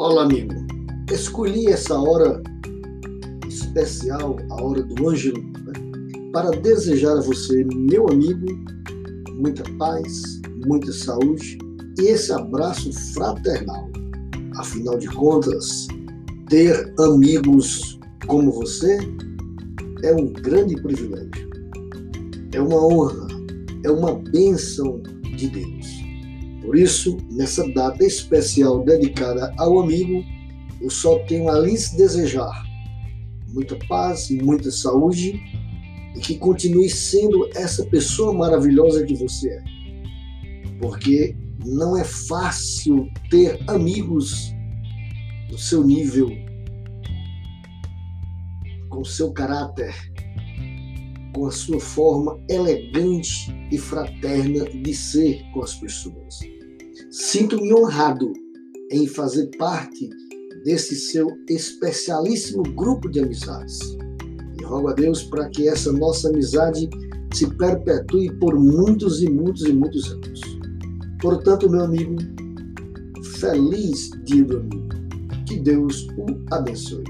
Olá, amigo. Escolhi essa hora especial, a hora do Ângelo, né, para desejar a você, meu amigo, muita paz, muita saúde e esse abraço fraternal. Afinal de contas, ter amigos como você é um grande privilégio, é uma honra, é uma bênção de Deus. Por isso, nessa data especial dedicada ao amigo, eu só tenho a lhes desejar muita paz, muita saúde e que continue sendo essa pessoa maravilhosa que você é. Porque não é fácil ter amigos do seu nível, com seu caráter, com a sua forma elegante e fraterna de ser com as pessoas. Sinto-me honrado em fazer parte desse seu especialíssimo grupo de amizades. E rogo a Deus para que essa nossa amizade se perpetue por muitos e muitos e muitos anos. Portanto, meu amigo, feliz dia do amigo. Que Deus o abençoe.